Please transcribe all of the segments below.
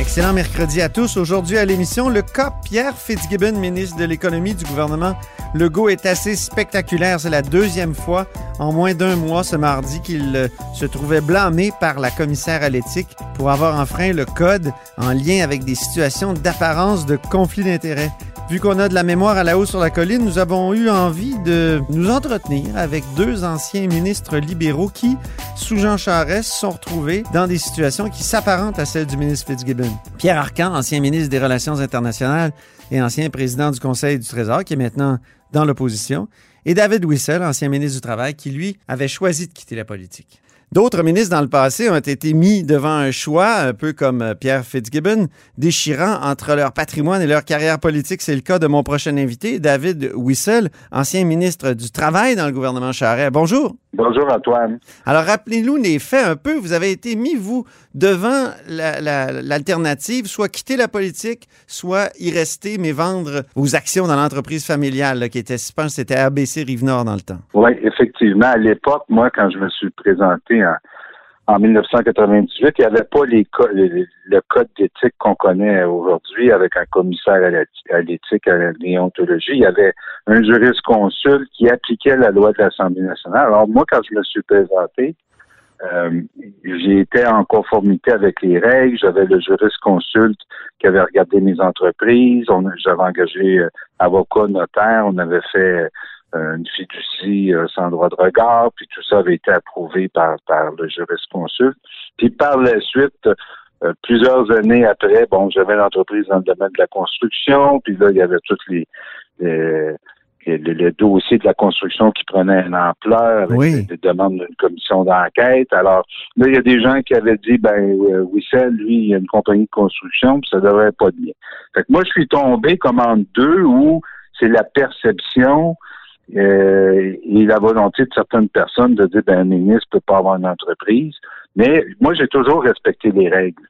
Excellent mercredi à tous. Aujourd'hui à l'émission, le cas Pierre Fitzgibbon, ministre de l'économie du gouvernement Legault, est assez spectaculaire. C'est la deuxième fois en moins d'un mois ce mardi qu'il euh, se trouvait blâmé par la commissaire à l'éthique pour avoir enfreint le code en lien avec des situations d'apparence de conflit d'intérêts. Vu qu'on a de la mémoire à la hausse sur la colline, nous avons eu envie de nous entretenir avec deux anciens ministres libéraux qui, sous Jean Charest, sont retrouvés dans des situations qui s'apparentent à celles du ministre Fitzgibbon. Pierre Arcan, ancien ministre des Relations internationales et ancien président du Conseil du Trésor, qui est maintenant dans l'opposition, et David Wissel, ancien ministre du Travail, qui, lui, avait choisi de quitter la politique. D'autres ministres dans le passé ont été mis devant un choix, un peu comme euh, Pierre Fitzgibbon, déchirant entre leur patrimoine et leur carrière politique. C'est le cas de mon prochain invité, David Wissel, ancien ministre du Travail dans le gouvernement Charest. Bonjour. Bonjour Antoine. Alors rappelez-nous les faits un peu. Vous avez été mis, vous, devant l'alternative, soit quitter la politique, soit y rester, mais vendre vos actions dans l'entreprise familiale, qui était, je pense, c'était ABC Rive-Nord dans le temps. Oui, effectivement. À l'époque, moi, quand je me suis présenté en, en 1998, il n'y avait pas le code d'éthique qu'on connaît aujourd'hui avec un commissaire à l'éthique, à la déontologie. Il y avait un jurisconsulte qui appliquait la loi de l'Assemblée nationale. Alors moi, quand je me suis présenté, euh, été en conformité avec les règles. J'avais le jurisconsulte qui avait regardé mes entreprises. J'avais engagé euh, avocat, notaire. On avait fait une fiducie euh, sans droit de regard, puis tout ça avait été approuvé par, par le jurisconsulte. Puis par la suite, euh, plusieurs années après, bon, j'avais l'entreprise dans le domaine de la construction, puis là, il y avait toutes les, les, les, dossiers de la construction qui prenaient une ampleur avec des, demandes d'une commission d'enquête. Alors, là, il y a des gens qui avaient dit, ben, Wissel, lui, il y a une compagnie de construction, puis ça devrait pas de bien. Fait que moi, je suis tombé comme en deux où c'est la perception euh, et la volonté de certaines personnes de dire ben, un ministre peut pas avoir une entreprise. Mais moi, j'ai toujours respecté les règles.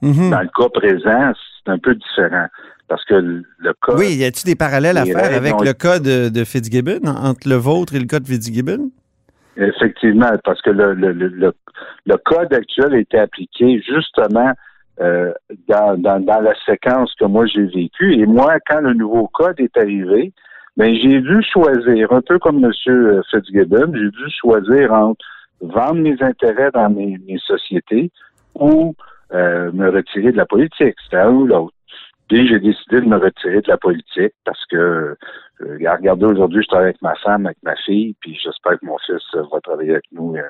Mhm. Dans le cas présent, c'est un peu différent. Parce que le cas. Oui, y a-t-il des parallèles à faire avec le cas de, Fitzgibbon, entre le vôtre et le cas de Fitzgibbon? Effectivement, parce que le, le, le, le code actuel a été appliqué justement euh, dans, dans, dans, la séquence que moi j'ai vécue. Et moi, quand le nouveau code est arrivé, mais ben, j'ai dû choisir, un peu comme M. Fitzgibbon, j'ai dû choisir entre vendre mes intérêts dans mes, sociétés ou euh, me retirer de la politique. C'était un ou l'autre. Puis j'ai décidé de me retirer de la politique parce que, euh, regardez, aujourd'hui, je travaille avec ma femme, avec ma fille, puis j'espère que mon fils va travailler avec nous euh,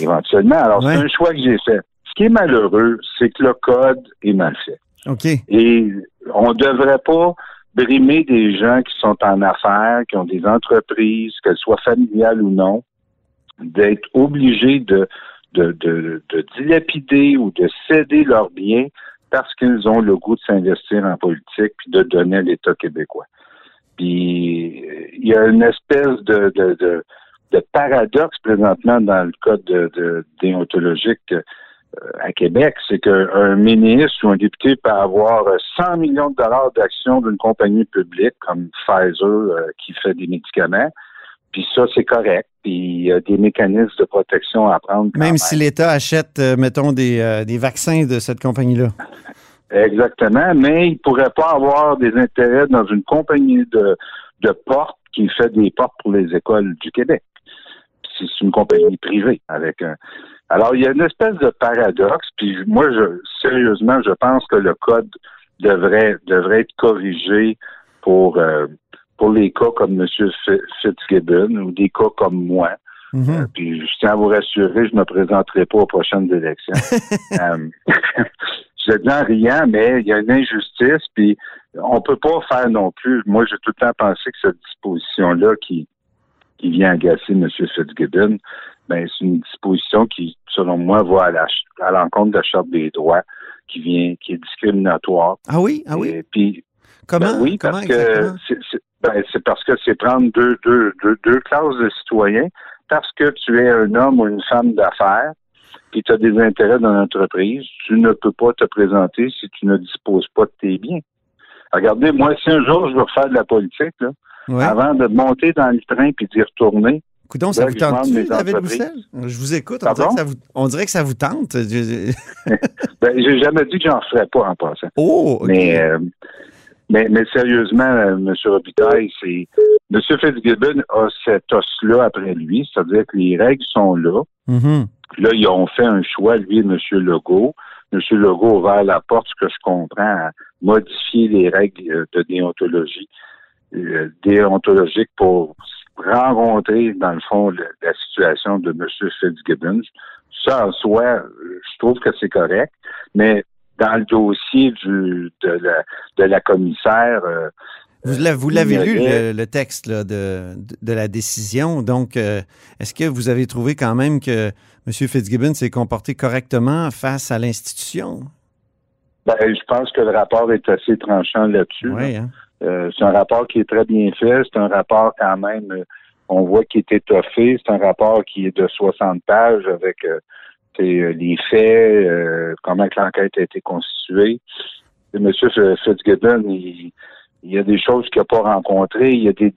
éventuellement. Alors, c'est un choix que j'ai fait. Ce qui est malheureux, c'est que le code est mal fait. OK. Et on ne devrait pas brimer des gens qui sont en affaires, qui ont des entreprises, qu'elles soient familiales ou non, d'être obligés de, de, de, de dilapider ou de céder leurs biens parce qu'ils ont le goût de s'investir en politique puis de donner à l'État québécois. Puis il y a une espèce de, paradoxe présentement dans le code de, déontologique à Québec, c'est qu'un ministre ou un député peut avoir 100 millions de dollars d'actions d'une compagnie publique comme Pfizer euh, qui fait des médicaments. Puis ça, c'est correct. Puis il y a des mécanismes de protection à prendre. Même, si l'État achète, euh, mettons, des, des vaccins de cette compagnie-là. Exactement, mais il ne pourrait pas avoir des intérêts dans une compagnie de, de portes qui fait des portes pour les écoles du Québec. C'est une compagnie privée avec un, alors, il y a une espèce de paradoxe, puis moi, je, sérieusement, je pense que le code devrait, devrait être corrigé pour, euh, pour les cas comme M. Fitzgibbon ou des cas comme moi. Mhm. Euh, puis je tiens à vous rassurer, je ne me présenterai pas aux prochaines élections. euh, je dis en riant, mais il y a une injustice, puis on peut pas faire non plus. Moi, j'ai tout le temps pensé que cette disposition-là qui, qui vient agacer M. Fitzgibbon, ben, c'est une disposition qui, selon moi, va à, l'encontre de la Charte des droits, qui vient, qui est discriminatoire. Ah oui? Ah oui? Et puis, comment? Ben oui, parce que c'est, ben, c'est parce que c'est prendre deux, deux, deux, deux classes de citoyens, parce que tu es un homme ou une femme d'affaires, puis tu as des intérêts dans l'entreprise, tu ne peux pas te présenter si tu ne disposes pas de tes biens. Regardez, moi, si un jour je veux faire de la politique, là, Ouais. avant de monter dans le train puis d'y retourner, Coudon, ça là, vous tente David. Roussel? Je vous écoute. On dirait, que ça vous, on dirait que ça vous tente. Je- ben, j'ai jamais dit que j'en ferais pas en passant. Oh. Mais, euh, mais, mais sérieusement, euh, M. Robitaille, c'est M. Fitzgibbon a cet os-là après lui, c'est-à-dire que les règles sont là. Mhm. Là, ils ont fait un choix, lui et M. Legault. M. Legault a ouvert la porte, ce que je comprends, à modifier les règles euh, de déontologie, euh, déontologique pour rencontrer, dans le fond, le- la situation de M. Fitzgibbon. Ça, en soi, je trouve que c'est correct, mais dans le dossier du, de, la, de la commissaire, euh, Vous l'avez, lu, le, le texte là, de, la décision. Donc, euh, est-ce que vous avez trouvé quand même que M. Fitzgibbon s'est comporté correctement face à l'institution? ben, je pense que le rapport est assez tranchant là-dessus. là. Oui, hein? Euh, c'est un rapport qui est très bien fait. C'est un rapport quand même, euh, on voit qu'il est étoffé. C'est un rapport qui est de 60 pages avec euh, euh, les faits, euh, comment l'enquête a été constituée. Et M. Il, il y a des choses qu'il n'a pas rencontrées. Il y a des,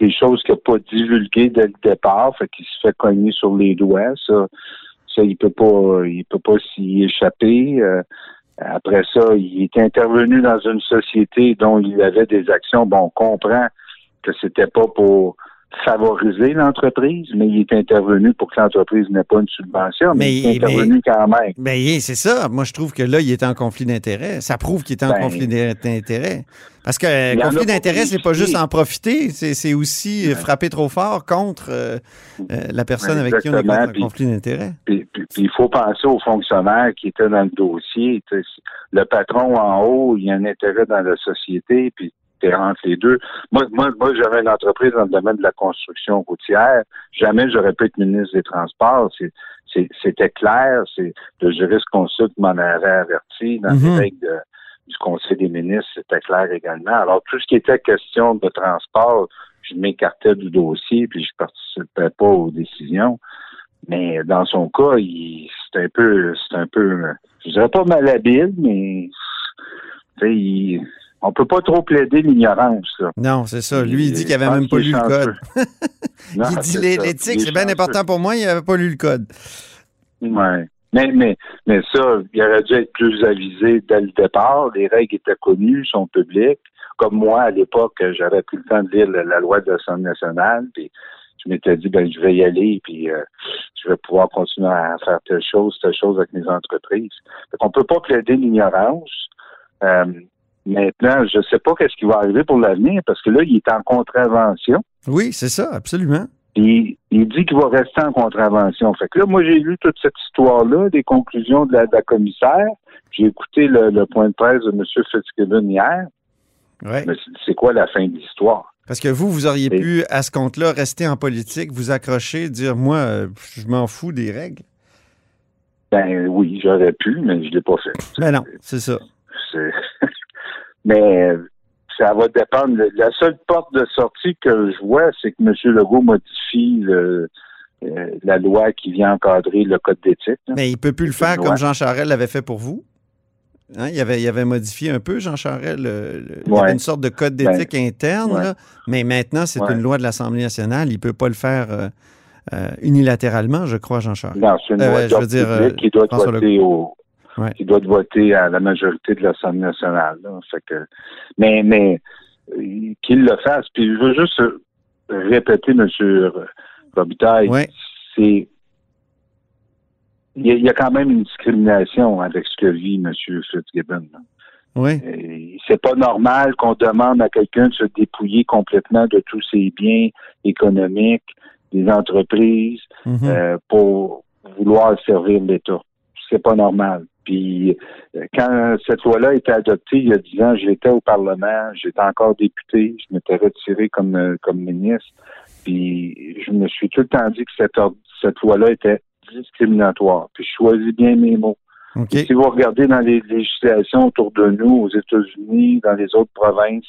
des choses qu'il n'a pas divulguées dès le départ. Fait qu'il se fait cogner sur les doigts. Ça, ça il peut pas, il peut pas s'y échapper. Après ça, il est intervenu dans une société dont il avait des actions. Bon, on comprend que c'était pas pour favoriser l'entreprise, mais il est intervenu pour que l'entreprise n'ait pas une subvention, mais, Mais- il est intervenu quand même. Ben, yeah, c'est ça. Moi, je trouve que là, il est en conflit d'intérêt. Ça prouve qu'il est en Ben, conflit d'intérêt. Parce que euh, y conflit d'intérêt, c'est pas juste en profiter, c'est, aussi euh, frapper trop fort contre euh, euh, la personne avec qui on est contre un conflit d'intérêt. Il faut penser aux fonctionnaires qui étaient dans le dossier. Le patron en haut, il a un intérêt dans la société, puis entre les deux. Moi, moi, moi j'avais une entreprise dans le domaine de la construction routière. Jamais j'aurais pu être ministre des Transports. C'était clair. C'est le juriste consulte m'en avait averti dans Mhm. les règles de- du Conseil des ministres, c'était clair également. Alors, tout ce qui était question de transport, je m'écartais du dossier, puis je participais pas aux décisions. Mais dans son cas, c'est un peu c'est un peu je dirais pas malhabile, mais il- on peut pas trop plaider l'ignorance. Non, c'est ça. Lui, il dit qu'il avait même pas lu le code. Non, il dit l'éthique, c'est bien important pour moi, il avait pas lu le code. Ouais. Mais, mais, mais ça, il aurait dû être plus avisé dès le départ. Les règles étaient connues, sont publiques. Comme moi, à l'époque, j'avais pris le temps de lire la, la loi de l'Assemblée nationale, puis je m'étais dit, ben, je vais y aller, puis euh, je vais pouvoir continuer à faire telle chose, telle chose avec mes entreprises. On peut pas plaider l'ignorance. Euh, maintenant, je sais pas qu'est-ce qui va arriver pour l'avenir, parce que là, il est en contravention. Oui, c'est ça, absolument. Puis il dit qu'il va rester en contravention. Fait que là, moi, j'ai lu toute cette histoire-là, des conclusions de la, de la commissaire. J'ai écouté le, le point de presse de M. Fitzgibbon hier. Ouais. Mais c'est- quoi la fin de l'histoire? Parce que vous, vous auriez Et- pu, à ce compte-là, rester en politique, vous accrocher, dire moi, euh, je m'en fous des règles. Ben oui, j'aurais pu, mais je l'ai pas fait. Ben non, c'est ça. C'est- mais ça va dépendre. La seule porte de sortie que je vois, c'est que M. Legault modifie le- euh, la loi qui vient encadrer le code d'éthique. Mais il peut plus le faire comme Jean Charest l'avait fait pour vous. Hein, il, avait, il avait modifié un peu, Jean Charest. le- le- il y Ouais. avait une sorte de code d'éthique interne, ouais. là, mais maintenant, c'est Ouais. une loi de l'Assemblée nationale. Il ne peut pas le faire euh, euh, unilatéralement, je crois, Jean Charest. Non, c'est une loi je veux dire, qui doit votée au, Ouais. qui doit votée à la majorité de l'Assemblée nationale. là. Fait que, mais, mais euh, qu'il le fasse. Puis je veux juste euh, répéter, M. Robitaille, Ouais. c'est il y, a, il y a quand même une discrimination avec ce que vit M. Fitzgibbon. là. Oui. Euh, C'est pas normal qu'on demande à quelqu'un de se dépouiller complètement de tous ses biens économiques, des entreprises, Mhm. euh, pour vouloir servir l'État. C'est pas normal. Puis quand cette loi-là a été adoptée il y a dix ans, j'étais au Parlement, j'étais encore député, je m'étais retiré comme euh, comme ministre. Puis je me suis tout le temps dit que cette, cette loi-là était discriminatoire. Puis je choisis bien mes mots. Si vous regardez dans les législations autour de nous, aux États-Unis, dans les autres provinces,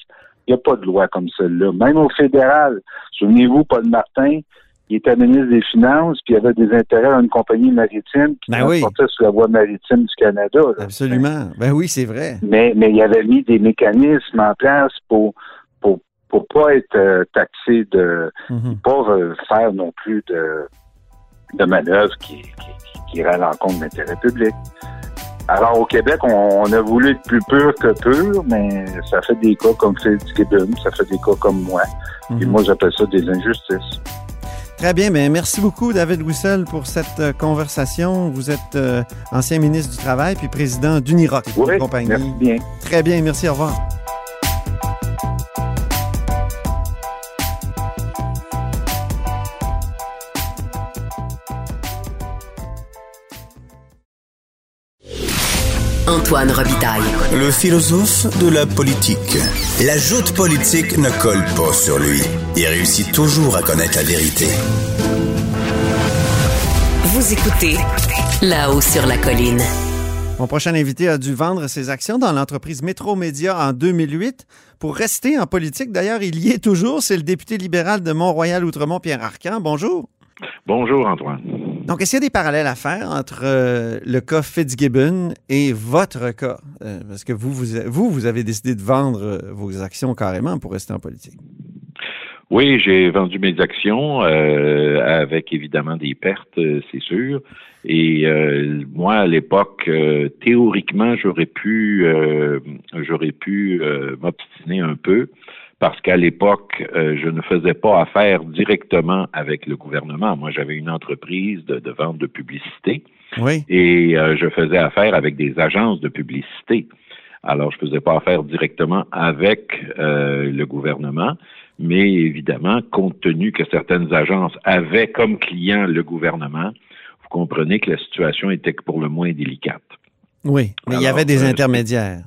il n'y a pas de loi comme celle-là. Même au fédéral, souvenez-vous, Paul Martin, il était ministre des Finances, puis il avait des intérêts à une compagnie maritime qui Ben oui. sur la voie maritime du Canada. là. Absolument. Ben oui, c'est vrai. Mais, mais il avait mis des mécanismes en place pour pour, pour pas être euh, taxé de Mhm. pas euh, faire non plus de, de manœuvres qui, qui, qui iraient à l'encontre de l'intérêt public. Alors au Québec, on, on a voulu être plus pur que pur, mais ça fait des cas comme Fitzgibbon, ça fait des cas comme moi. Et Mhm. moi, j'appelle ça des injustices. Très bien, mais merci beaucoup, David Wissel, pour cette euh, conversation. Vous êtes euh, ancien ministre du Travail puis président d'Uniroc, Oui, compagnie. merci bien. Très bien, merci, au revoir. Antoine Robitaille. Le philosophe de la politique. La joute politique ne colle pas sur lui. Il réussit toujours à connaître la vérité. Vous écoutez là-haut sur la colline. Mon prochain invité a dû vendre ses actions dans l'entreprise Métro Média en 2008 pour rester en politique. D'ailleurs, il y est toujours. C'est le député libéral de Mont-Royal-Outremont, Pierre Arcan. Bonjour. Bonjour Antoine. Donc, est-ce qu'il y a des parallèles à faire entre euh, le cas Fitzgibbon et votre cas? Euh, parce que vous, vous, vous, vous avez décidé de vendre euh, vos actions carrément pour rester en politique. Oui, j'ai vendu mes actions avec évidemment des pertes, c'est sûr. Et moi, à l'époque, théoriquement, j'aurais pu, j'aurais pu m'obstiner un peu parce qu'à l'époque, euh, je ne faisais pas affaire directement avec le gouvernement. Moi, j'avais une entreprise de, de vente de publicité Oui. et euh, je faisais affaire avec des agences de publicité. Alors, je faisais pas affaire directement avec euh, le gouvernement, mais évidemment, compte tenu que certaines agences avaient comme client le gouvernement, vous comprenez que la situation était pour le moins délicate. Oui. Mais il y avait des euh, intermédiaires.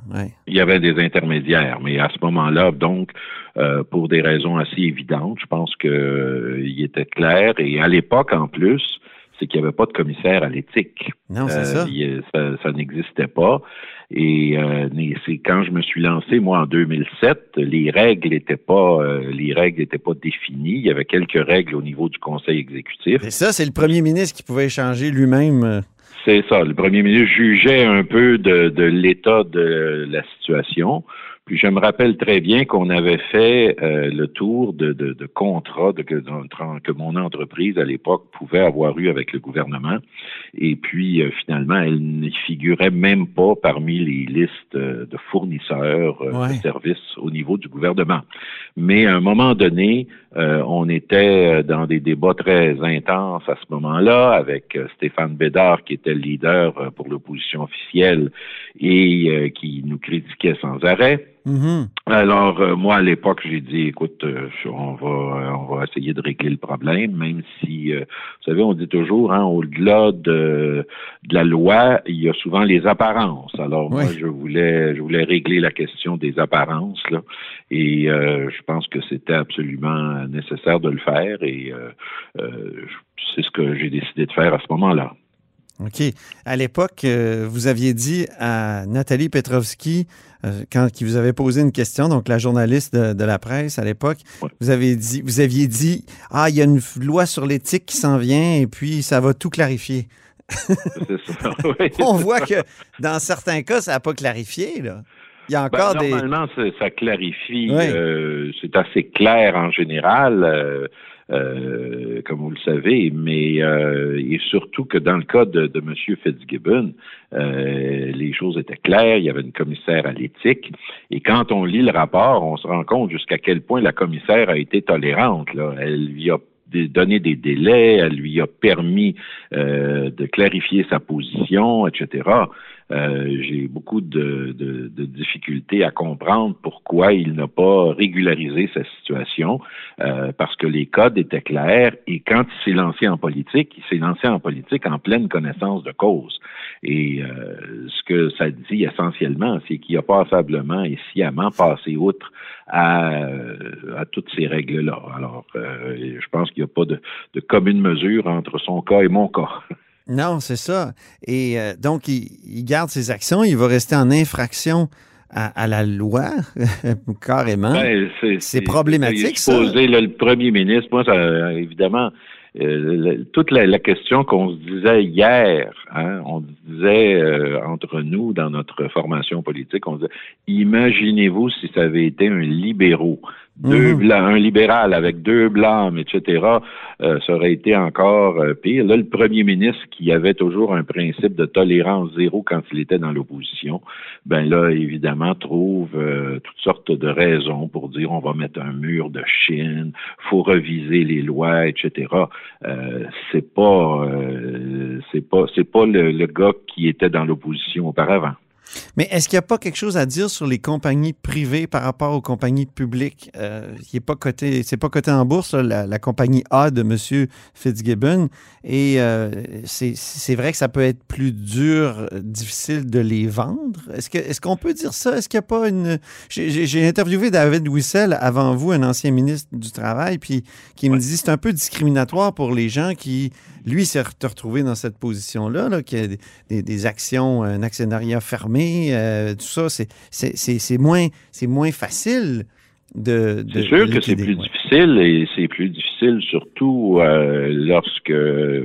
Il y avait des intermédiaires, mais à ce moment-là, donc, euh, pour des raisons assez évidentes, je pense que euh, était clair. Et à l'époque, en plus, c'est qu'il n'y avait pas de commissaire à l'éthique. Non, c'est ça. il- ça, ça n'existait pas. Et c'est quand je me suis lancé, moi, en 2007, les règles n'étaient pas, les règles n'étaient pas définies. Il y avait quelques règles au niveau du Conseil exécutif. C'est ça, c'est le premier ministre qui pouvait échanger lui-même. C'est ça. Le premier ministre jugeait un peu de, de l'état de la situation. Puis je me rappelle très bien qu'on avait fait euh, le tour de, de, de contrats de, que, mon entreprise à l'époque pouvait avoir eu avec le gouvernement. Et puis euh, finalement, elle n'y figurait même pas parmi les listes euh, de fournisseurs euh, Ouais. de services au niveau du gouvernement. Mais à un moment donné, euh, on était euh, dans des débats très intenses à ce moment-là avec euh, Stéphane Bédard, qui était le leader pour l'opposition officielle et euh, qui nous critiquait sans arrêt. mhm. Alors, euh, moi, à l'époque, j'ai dit, écoute, on va on va essayer de régler le problème, même si, vous savez, on dit toujours, hein, au-delà de, de la loi, il y a souvent les apparences. Alors, moi, je voulais je voulais régler la question des apparences, là, et je pense que c'était absolument nécessaire de le faire, et euh, euh, c'est ce que j'ai décidé de faire à ce moment-là. OK. À l'époque, euh, vous aviez dit à Nathalie Petrovski, euh, quand qui vous avait posé une question, donc la journaliste de, de la presse à l'époque, Ouais. vous avez dit, vous aviez dit, ah, il y a une loi sur l'éthique qui s'en vient et puis ça va tout clarifier. C'est ça. Oui, On voit que dans certains cas, ça n'a pas clarifié, là. Il y a Ben, des. Normalement, ça clarifie. Euh, c'est assez clair en général, euh, euh, comme vous le savez, mais euh, et surtout que dans le cas de, de M. Fitzgibbon, euh, les choses étaient claires. Il y avait une commissaire à l'éthique, et quand on lit le rapport, on se rend compte jusqu'à quel point la commissaire a été tolérante. Là. Elle lui a donné des délais, elle lui a permis euh, de clarifier sa position, etc. Euh, j'ai beaucoup de, de- de difficultés à comprendre pourquoi il n'a pas régularisé sa situation, euh, parce que les codes étaient clairs et quand il s'est lancé en politique, il s'est lancé en politique en pleine connaissance de cause. Et euh, ce que ça dit essentiellement, c'est qu'il a passablement et sciemment passé outre à, à toutes ces règles-là. Alors, euh, je pense qu'il n'y a pas de, de commune mesure entre son cas et mon cas. Non, c'est ça. Et euh, donc, il, il garde ses actions, il va rester en infraction à, à la loi, carrément. Ben, C'est problématique, supposé, là, le premier ministre, moi, ça, évidemment, euh, toute la, question qu'on se disait hier, hein, on disait euh, entre nous dans notre formation politique, on disait, imaginez-vous si ça avait été un libéraux deux mhm. blancs, un libéral avec deux blâmes, etc., euh, ça aurait été encore euh, pire. Là, le premier ministre qui avait toujours un principe de tolérance zéro quand il était dans l'opposition, ben là, évidemment, trouve euh, toutes sortes de raisons pour dire on va mettre un mur de Chine, faut reviser les lois, etc. c'est pas, c'est pas, c'est pas le gars qui était dans l'opposition auparavant. Mais est-ce qu'il n'y a pas quelque chose à dire sur les compagnies privées par rapport aux compagnies publiques? Euh, n'est pas coté, c'est pas coté en bourse, la, compagnie A de M. Fitzgibbon. Et euh, c'est vrai que ça peut être plus dur, difficile de les vendre. Est-ce qu'on peut dire ça? Est-ce qu'il n'y a pas une. J'ai interviewé David Wissel avant vous, un ancien ministre du Travail, puis qui me dit c'est un peu discriminatoire pour les gens qui lui s'est retrouvé dans cette position-là, là, qui a des, actions, un actionnariat fermé, euh, tout ça, c'est moins, moins facile de. c'est sûr que c'est plus difficile et c'est plus difficile surtout euh, lorsque,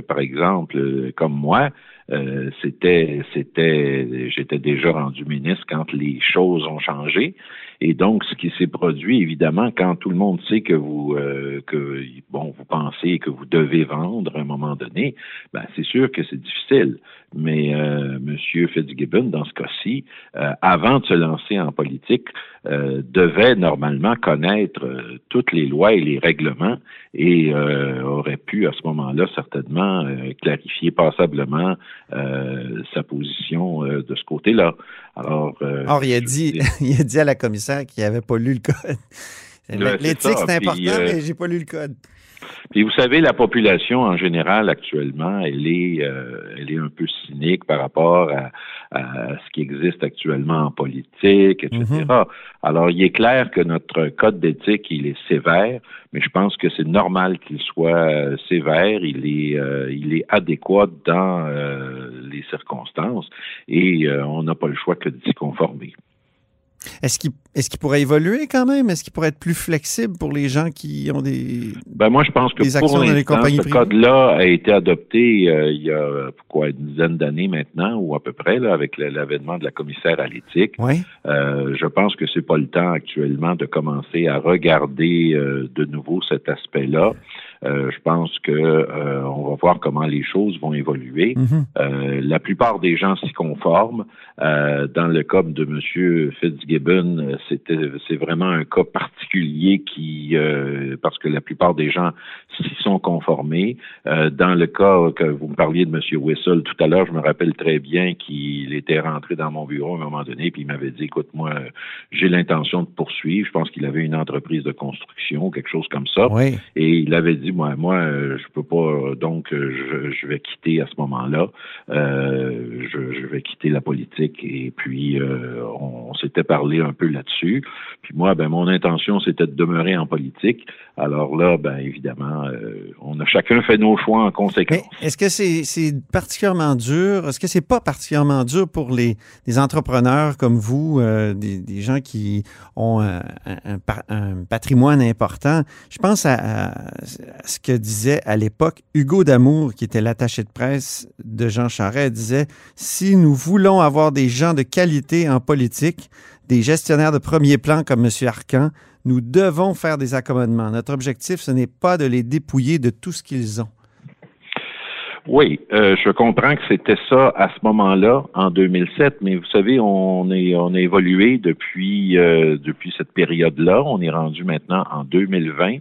par exemple, comme moi, euh, c'était, c'était, j'étais déjà rendu ministre quand les choses ont changé. Et donc, ce qui s'est produit, évidemment, quand tout le monde sait que vous, euh, que bon, vous pensez que vous devez vendre à un moment donné, ben, c'est sûr que c'est difficile. Mais euh, M. Fitzgibbon, dans ce cas-ci, euh, avant de se lancer en politique, euh, devait normalement connaître euh, toutes les lois et les règlements et aurait pu à ce moment-là certainement clarifier passablement sa position de ce côté-là. Alors, Or, il a dit, il a dit à la qu'il n'avait pas lu le code. L'éthique, c'est important, mais j'ai pas lu le code. Puis vous savez, la population en général actuellement, elle est, euh, elle est un peu cynique par rapport à, ce qui existe actuellement en politique, etc. Mm-hmm. Alors, il est clair que notre code d'éthique, il est sévère, mais je pense que c'est normal qu'il soit euh, sévère. Il est, euh, il est adéquat dans les circonstances et on n'a pas le choix que de s'y conformer. Est-ce qu'il est pourrait évoluer quand même? Est-ce qu'il pourrait être plus flexible pour les gens qui ont des Ben moi, je pense que pour l'instant, ce code-là a été adopté euh, il y a quoi, une dizaine d'années maintenant, ou à peu près, là, avec l'avènement de la commissaire à l'éthique. Oui. Euh, je pense que c'est pas le temps actuellement de commencer à regarder euh, de nouveau cet aspect-là. Euh, je pense que euh, on va voir comment les choses vont évoluer. Mhm. Euh, la plupart des gens s'y conforment. dans le cas de M. Fitzgibbon, c'était c'est vraiment un cas particulier qui parce que la plupart des gens s'y sont conformés. dans le cas que vous me parliez de M. Whistle tout à l'heure, je me rappelle très bien qu'il était rentré dans mon bureau à un moment donné, puis il m'avait dit, écoute, moi, j'ai l'intention de poursuivre. Je pense qu'il avait une entreprise de construction, quelque chose comme ça. Et il avait dit, moi, moi, euh, je peux pas, euh, donc euh, je, vais quitter à ce moment-là. je, vais quitter la politique et puis on, s'était parlé un peu là-dessus. Puis moi, ben mon intention c'était de demeurer en politique. Alors là, ben évidemment, on a chacun fait nos choix en conséquence. Est-ce que c'est particulièrement dur Est-ce que c'est pas particulièrement dur pour les, entrepreneurs comme vous, des, gens qui ont un, patrimoine important? Je pense à, à ce que disait à l'époque Hugo Damour, qui était l'attaché de presse de Jean Charest, disait Si nous voulons avoir des gens de qualité en politique, des gestionnaires de premier plan comme M. Arcan, nous devons faire des accommodements. Notre objectif, ce n'est pas de les dépouiller de tout ce qu'ils ont. Oui, euh, je comprends que c'était ça à ce moment-là, en 2007, mais vous savez, on est on a évolué depuis euh, depuis cette période-là. On est rendu maintenant en 2020.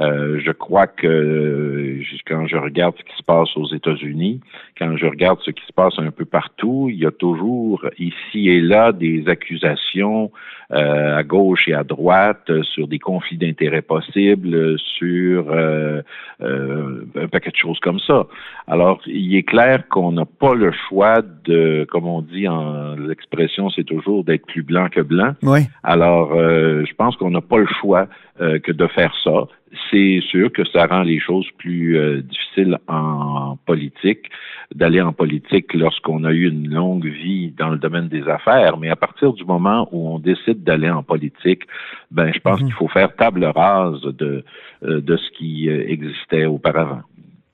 Euh, je crois que quand je regarde ce qui se passe aux États-Unis, quand je regarde ce qui se passe un peu partout, il y a toujours ici et là des accusations euh, à gauche et à droite sur des conflits d'intérêts possibles, sur euh, un paquet de choses comme ça. Alors, il est clair qu'on n'a pas le choix de, comme on dit en l'expression, c'est toujours d'être plus blanc que blanc. Oui. Alors, je pense qu'on n'a pas le choix que de faire ça c'est sûr que ça rend les choses plus euh, difficiles en politique, d'aller en politique lorsqu'on a eu une longue vie dans le domaine des affaires. Mais à partir du moment où on décide d'aller en politique, ben je pense mhm. qu'il faut faire table rase de, euh, de ce qui euh, existait auparavant.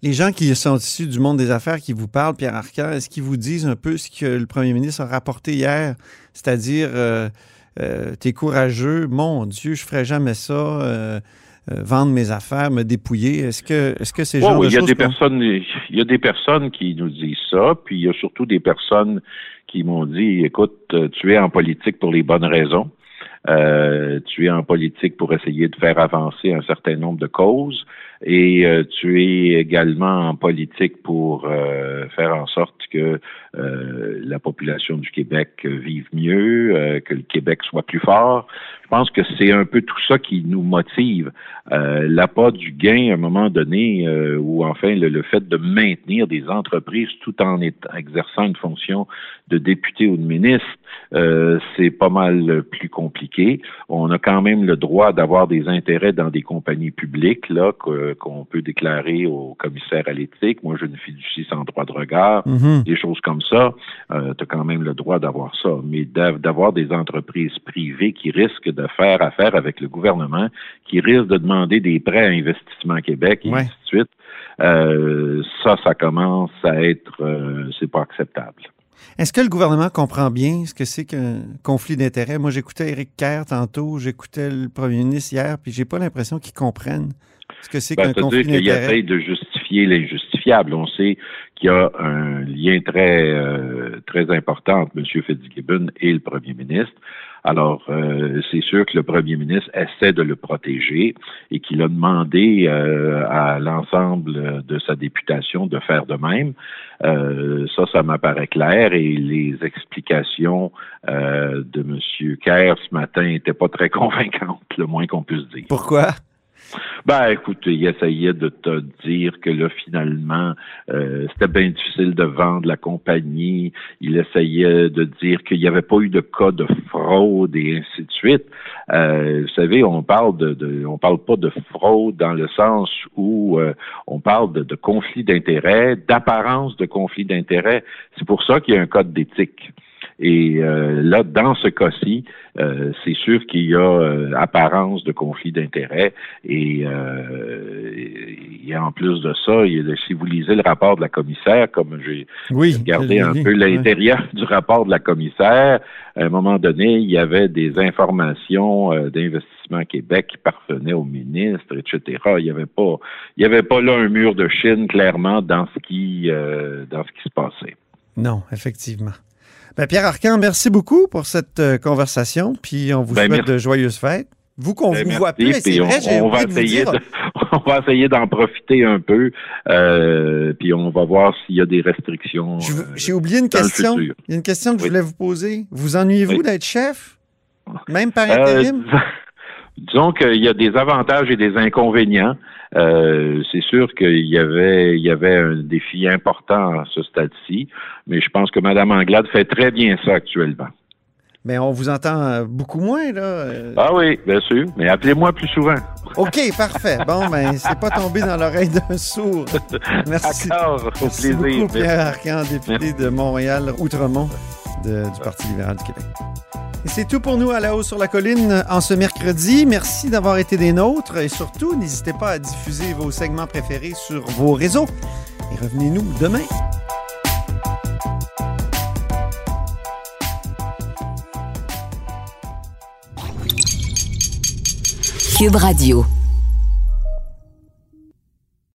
Les gens qui sont issus du monde des affaires qui vous parlent, Pierre Arcan, est-ce qu'ils vous disent un peu ce que le premier ministre a rapporté hier, c'est-à-dire euh, t'es courageux, mon Dieu, je ferais jamais ça, vendre mes affaires, me dépouiller. Est-ce que est-ce que c'est Ouais, genre oui, de il y a des personnes, il y a des personnes qui nous disent ça, puis il y a surtout des personnes qui m'ont dit, écoute, euh, tu es en politique pour les bonnes raisons. Euh, tu es en politique pour essayer de faire avancer un certain nombre de causes et euh, tu es également en politique pour euh, faire en sorte que euh, la population du Québec euh, vive mieux, euh, que le Québec soit plus fort. Je pense que c'est un peu tout ça qui nous motive. Euh, L'appât du gain à un moment donné, ou enfin le, le fait de maintenir des entreprises tout en exerçant une fonction de député ou de ministre, c'est pas mal plus compliqué. On a quand même le droit d'avoir des intérêts dans des compagnies publiques là que- qu'on peut déclarer au commissaire à l'éthique. Moi, je ne fiducie sans droit de regard Mhm. des choses comme ça, euh, tu as quand même le droit d'avoir ça. Mais d'av- d'avoir des entreprises privées qui risquent de faire affaire avec le gouvernement, qui risquent de demander des prêts à Investissement Québec et Ouais. ainsi de suite, euh, ça, ça commence à être, euh, c'est pas acceptable. Est-ce que le gouvernement comprend bien ce que c'est qu'un conflit d'intérêts? Moi, j'écoutais Éric Kerr tantôt, j'écoutais le premier ministre hier, puis j'ai pas l'impression qu'ils comprennent ce que c'est Ben, qu'un conflit C'est-à-dire qu'il essaye de justifier l'injustifiable. On sait qu'il y a un lien très euh, très important entre M. Fitzgibbon et le premier ministre. Alors, euh, c'est sûr que le premier ministre essaie de le protéger et qu'il a demandé euh, à l'ensemble de sa députation de faire de même. Euh, ça, ça m'apparaît clair et les explications de M. Kerr ce matin n'étaient pas très convaincantes, le moins qu'on puisse dire. Pourquoi? Ben, écoute, il essayait de te dire que là, finalement, euh, c'était bien difficile de vendre la compagnie. Il essayait de dire qu'il n'y avait pas eu de cas de fraude et ainsi de suite. Euh, vous savez, on parle de, de- on parle pas de fraude dans le sens où euh, on parle de, de conflit d'intérêts, d'apparence de conflit d'intérêts. C'est pour ça qu'il y a un code d'éthique. Et euh, là, dans ce cas-ci, euh, c'est sûr qu'il y a euh, apparence de conflit d'intérêts. Et, et en plus de ça, il y a- si vous lisez le rapport de la commissaire, comme j'ai Oui. regardé un peu l'intérieur du rapport de la commissaire, à un moment donné, il y avait des informations d'Investissement Québec qui parvenaient au ministre, etc. Il n'y avait pas, il y avait pas là un mur de Chine clairement dans ce qui, dans ce qui se passait. Non, effectivement. Ben, Pierre Arcan, merci beaucoup pour cette euh, conversation, puis on vous Ben, souhaite merci. de joyeuses fêtes. Vous qu'on Ben, vous merci, voit plus, c'est vrai, on, on va essayer de- on va essayer d'en profiter un peu, euh, puis on va voir s'il y a des restrictions. euh, j'ai oublié une question. Il y a une question que je voulais vous poser. Vous ennuyez-vous Oui. d'être chef? Même par intérim? disons qu'il y a des avantages et des inconvénients. Euh, c'est sûr qu'il y avait, il y avait un défi important à ce stade-ci, mais je pense que Mme Anglade fait très bien ça actuellement. Mais on vous entend euh, beaucoup moins, là. euh. Ah oui, bien sûr, mais appelez-moi plus souvent. OK, parfait. Bon, ben, c'est pas tombé dans l'oreille d'un sourd. Merci. D'accord, au Merci plaisir. beaucoup, Pierre Arcan, député de Montréal-Outremont du Parti libéral du Québec. C'est tout pour nous à la haut sur la colline en ce mercredi. Merci d'avoir été des nôtres et surtout, n'hésitez pas à diffuser vos segments préférés sur vos réseaux. Et revenez-nous demain. Cube Radio.